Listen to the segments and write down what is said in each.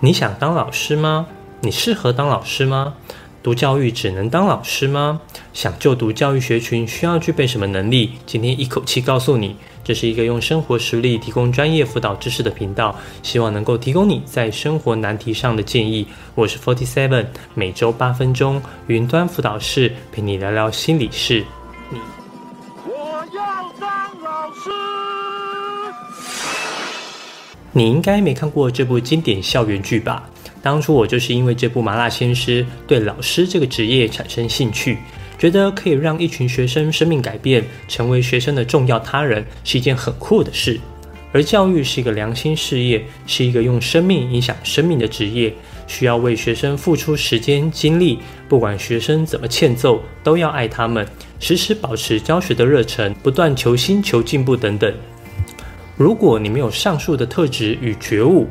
你想当老师吗？你适合当老师吗？读教育只能当老师吗？想就读教育学群需要具备什么能力？今天一口气告诉你，这是一个用生活实例提供专业辅导知识的频道，希望能够提供你在生活难题上的建议。我是 Forty Seven，每周八分钟云端辅导室陪你聊聊心理事。你应该没看过这部经典校园剧吧？当初我就是因为这部《麻辣鲜师》对老师这个职业产生兴趣，觉得可以让一群学生生命改变，成为学生的重要他人，是一件很酷的事。而教育是一个良心事业，是一个用生命影响生命的职业，需要为学生付出时间精力，不管学生怎么欠揍，都要爱他们，时时保持教学的热忱，不断求新求进步等等。如果你没有上述的特质与觉悟，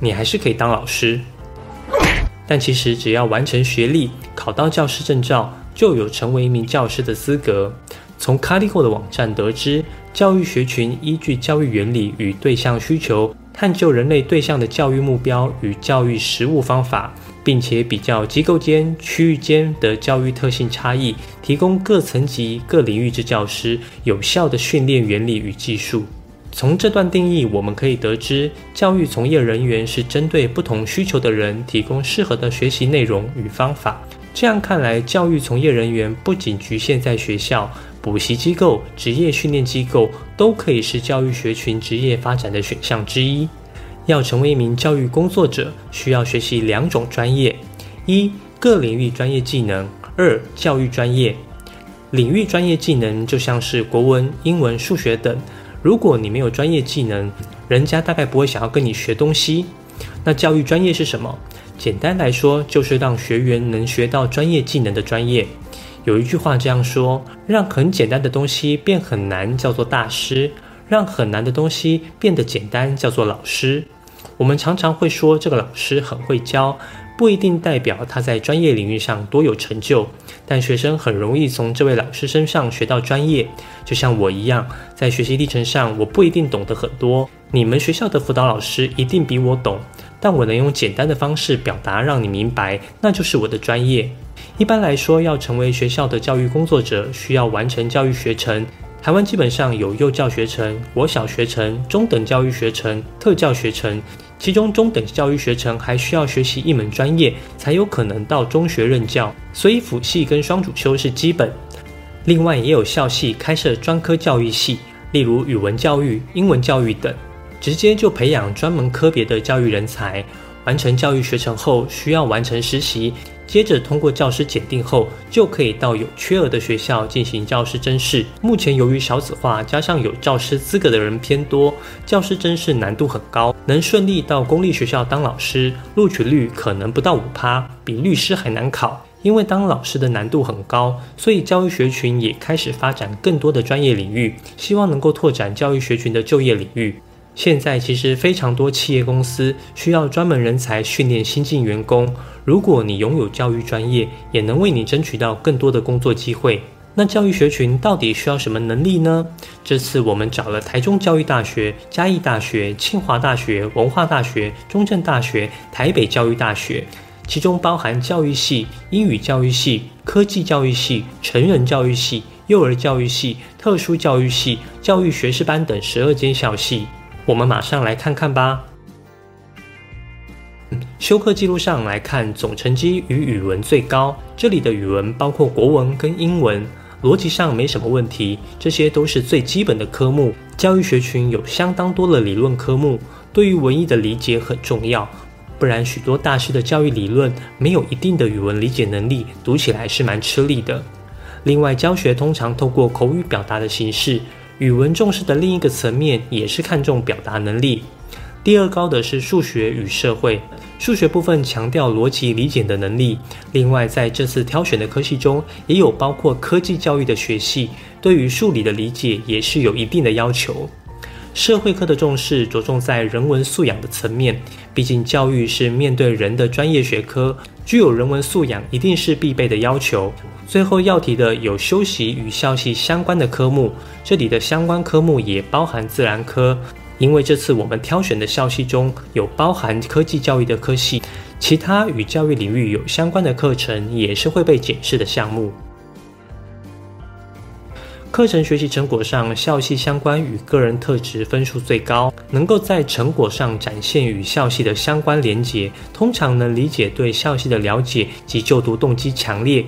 你还是可以当老师。但其实只要完成学历，考到教师证照，就有成为一名教师的资格。从卡利后的网站得知，教育学群依据教育原理与对象需求，探究人类对象的教育目标与教育实务方法，并且比较机构间、区域间的教育特性差异，提供各层级、各领域之教师有效的训练原理与技术。从这段定义，我们可以得知，教育从业人员是针对不同需求的人提供适合的学习内容与方法。这样看来，教育从业人员不仅局限在学校、补习机构、职业训练机构，都可以是教育学群职业发展的选项之一。要成为一名教育工作者，需要学习两种专业：一、各领域专业技能；二、教育专业。领域专业技能就像是国文、英文、数学等。如果你没有专业技能，人家大概不会想要跟你学东西。那教育专业是什么？简单来说，就是让学员能学到专业技能的专业。有一句话这样说：让很简单的东西变很难，叫做大师；让很难的东西变得简单，叫做老师。我们常常会说这个老师很会教。不一定代表他在专业领域上多有成就，但学生很容易从这位老师身上学到专业。就像我一样，在学习历程上，我不一定懂得很多。你们学校的辅导老师一定比我懂，但我能用简单的方式表达，让你明白，那就是我的专业。一般来说，要成为学校的教育工作者，需要完成教育学程。台湾基本上有幼教学程、国小学程、中等教育学程、特教学程。其中中等教育学程还需要学习一门专业，才有可能到中学任教，所以辅系跟双主修是基本。另外也有校系开设专科教育系，例如语文教育、英文教育等，直接就培养专门科别的教育人才。完成教育学程后，需要完成实习。接着通过教师检定后，就可以到有缺额的学校进行教师甄试。目前由于少子化，加上有教师资格的人偏多，教师甄试难度很高。能顺利到公立学校当老师，录取率可能不到五趴，比律师还难考。因为当老师的难度很高，所以教育学群也开始发展更多的专业领域，希望能够拓展教育学群的就业领域。现在其实非常多企业公司需要专门人才训练新进员工。如果你拥有教育专业，也能为你争取到更多的工作机会。那教育学群到底需要什么能力呢？这次我们找了台中教育大学、嘉义大学、清华大学、文化大学、中正大学、台北教育大学，其中包含教育系、英语教育系、科技教育系、成人教育系、幼儿教育系、特殊教育系、教育学士班等十二间校系。我们马上来看看吧。修课记录上来看，总成绩与语文最高。这里的语文包括国文跟英文，逻辑上没什么问题。这些都是最基本的科目。教育学群有相当多的理论科目，对于文艺的理解很重要。不然，许多大师的教育理论没有一定的语文理解能力，读起来是蛮吃力的。另外，教学通常透过口语表达的形式。语文重视的另一个层面也是看重表达能力。第二高的是数学与社会，数学部分强调逻辑理解的能力。另外，在这次挑选的科系中，也有包括科技教育的学系，对于数理的理解也是有一定的要求。社会科的重视着重在人文素养的层面，毕竟教育是面对人的专业学科。具有人文素养一定是必备的要求。最后要提的有修习与校系相关的科目，这里的相关科目也包含自然科。因为这次我们挑选的校系中有包含科技教育的科系，其他与教育领域有相关的课程也是会被检视的项目。课程学习成果上，校系相关与个人特质分数最高，能够在成果上展现与校系的相关联结，通常能理解对校系的了解及就读动机强烈。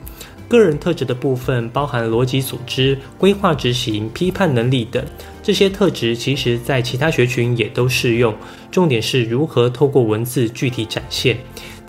个人特质的部分包含逻辑组织、规划执行、批判能力等，这些特质其实在其他学群也都适用，重点是如何透过文字具体展现。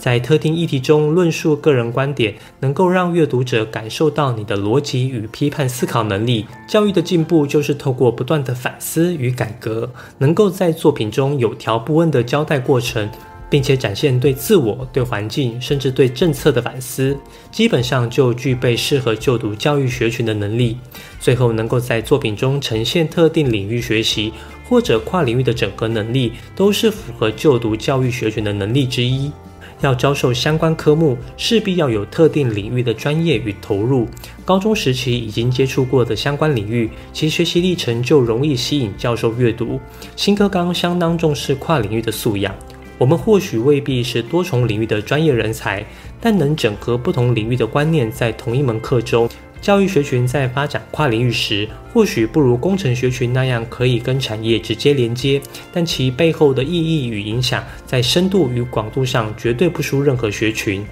在特定议题中论述个人观点，能够让阅读者感受到你的逻辑与批判思考能力。教育的进步就是透过不断的反思与改革，能够在作品中有条不紊的交代过程，并且展现对自我、对环境，甚至对政策的反思，基本上就具备适合就读教育学群的能力。最后，能够在作品中呈现特定领域学习或者跨领域的整合能力，都是符合就读教育学群的能力之一。要教授相关科目，势必要有特定领域的专业与投入。高中时期已经接触过的相关领域，其学习历程就容易吸引教授阅读。新课纲相当重视跨领域的素养，我们或许未必是多重领域的专业人才，但能整合不同领域的观念在同一门课中。教育学群在发展跨领域时，或许不如工程学群那样可以跟产业直接连接，但其背后的意义与影响，在深度与广度上绝对不输任何学群。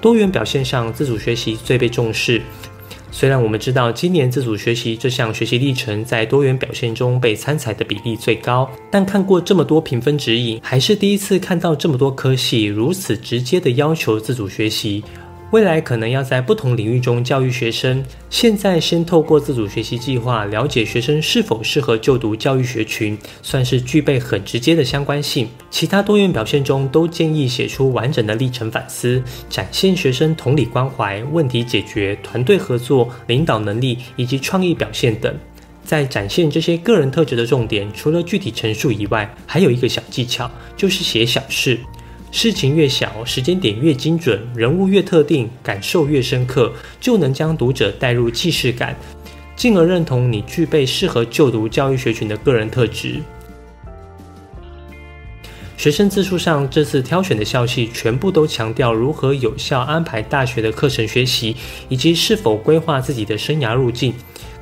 多元表现上，自主学习最被重视。虽然我们知道今年自主学习这项学习历程在多元表现中被参采的比例最高，但看过这么多评分指引，还是第一次看到这么多科系如此直接的要求自主学习。未来可能要在不同领域中教育学生。现在先透过自主学习计划了解学生是否适合就读教育学群，算是具备很直接的相关性。其他多元表现中都建议写出完整的历程反思，展现学生同理关怀、问题解决、团队合作、领导能力以及创意表现等。在展现这些个人特质的重点，除了具体陈述以外，还有一个小技巧，就是写小事。事情越小，时间点越精准，人物越特定，感受越深刻，就能将读者带入既视感，进而认同你具备适合就读教育学群的个人特质。学生自述上，这次挑选的校系全部都强调如何有效安排大学的课程学习，以及是否规划自己的生涯路径。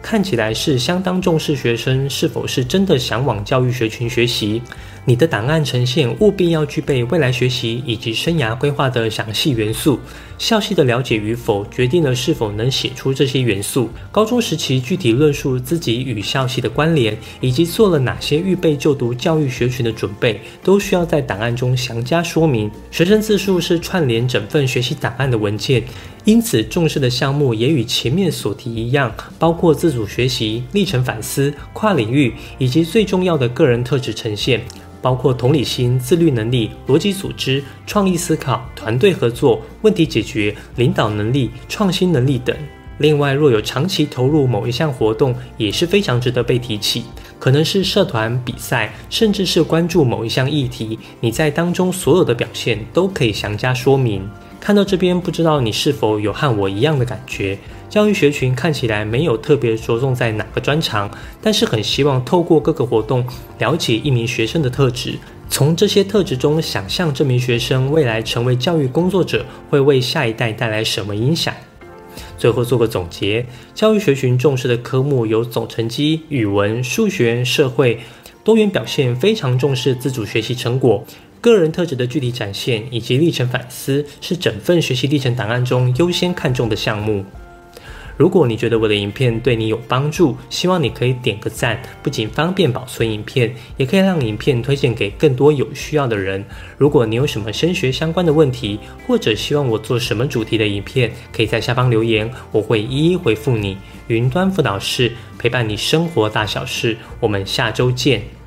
看起来是相当重视学生是否是真的想往教育学群学习。你的档案呈现务必要具备未来学习以及生涯规划的详细元素。校系的了解与否，决定了是否能写出这些元素。高中时期具体论述自己与校系的关联，以及做了哪些预备就读教育学群的准备，都需要在档案中详加说明。学生自述是串联整份学习档案的文件。因此，重视的项目也与前面所提一样，包括自主学习、历程反思、跨领域，以及最重要的个人特质呈现，包括同理心、自律能力、逻辑组织、创意思考、团队合作、问题解决、领导能力、创新能力等。另外，若有长期投入某一项活动，也是非常值得被提起，可能是社团比赛，甚至是关注某一项议题，你在当中所有的表现都可以详加说明。看到这边，不知道你是否有和我一样的感觉？教育学群看起来没有特别着重在哪个专长，但是很希望透过各个活动了解一名学生的特质，从这些特质中想象这名学生未来成为教育工作者会为下一代带来什么影响。最后做个总结：教育学群重视的科目有总成绩、语文、数学、社会，多元表现非常重视自主学习成果。个人特质的具体展现以及历程反思是整份学习历程档案中优先看重的项目。如果你觉得我的影片对你有帮助，希望你可以点个赞，不仅方便保存影片，也可以让影片推荐给更多有需要的人。如果你有什么升学相关的问题，或者希望我做什么主题的影片，可以在下方留言，我会一一回复你。云端辅导室陪伴你生活大小事，我们下周见。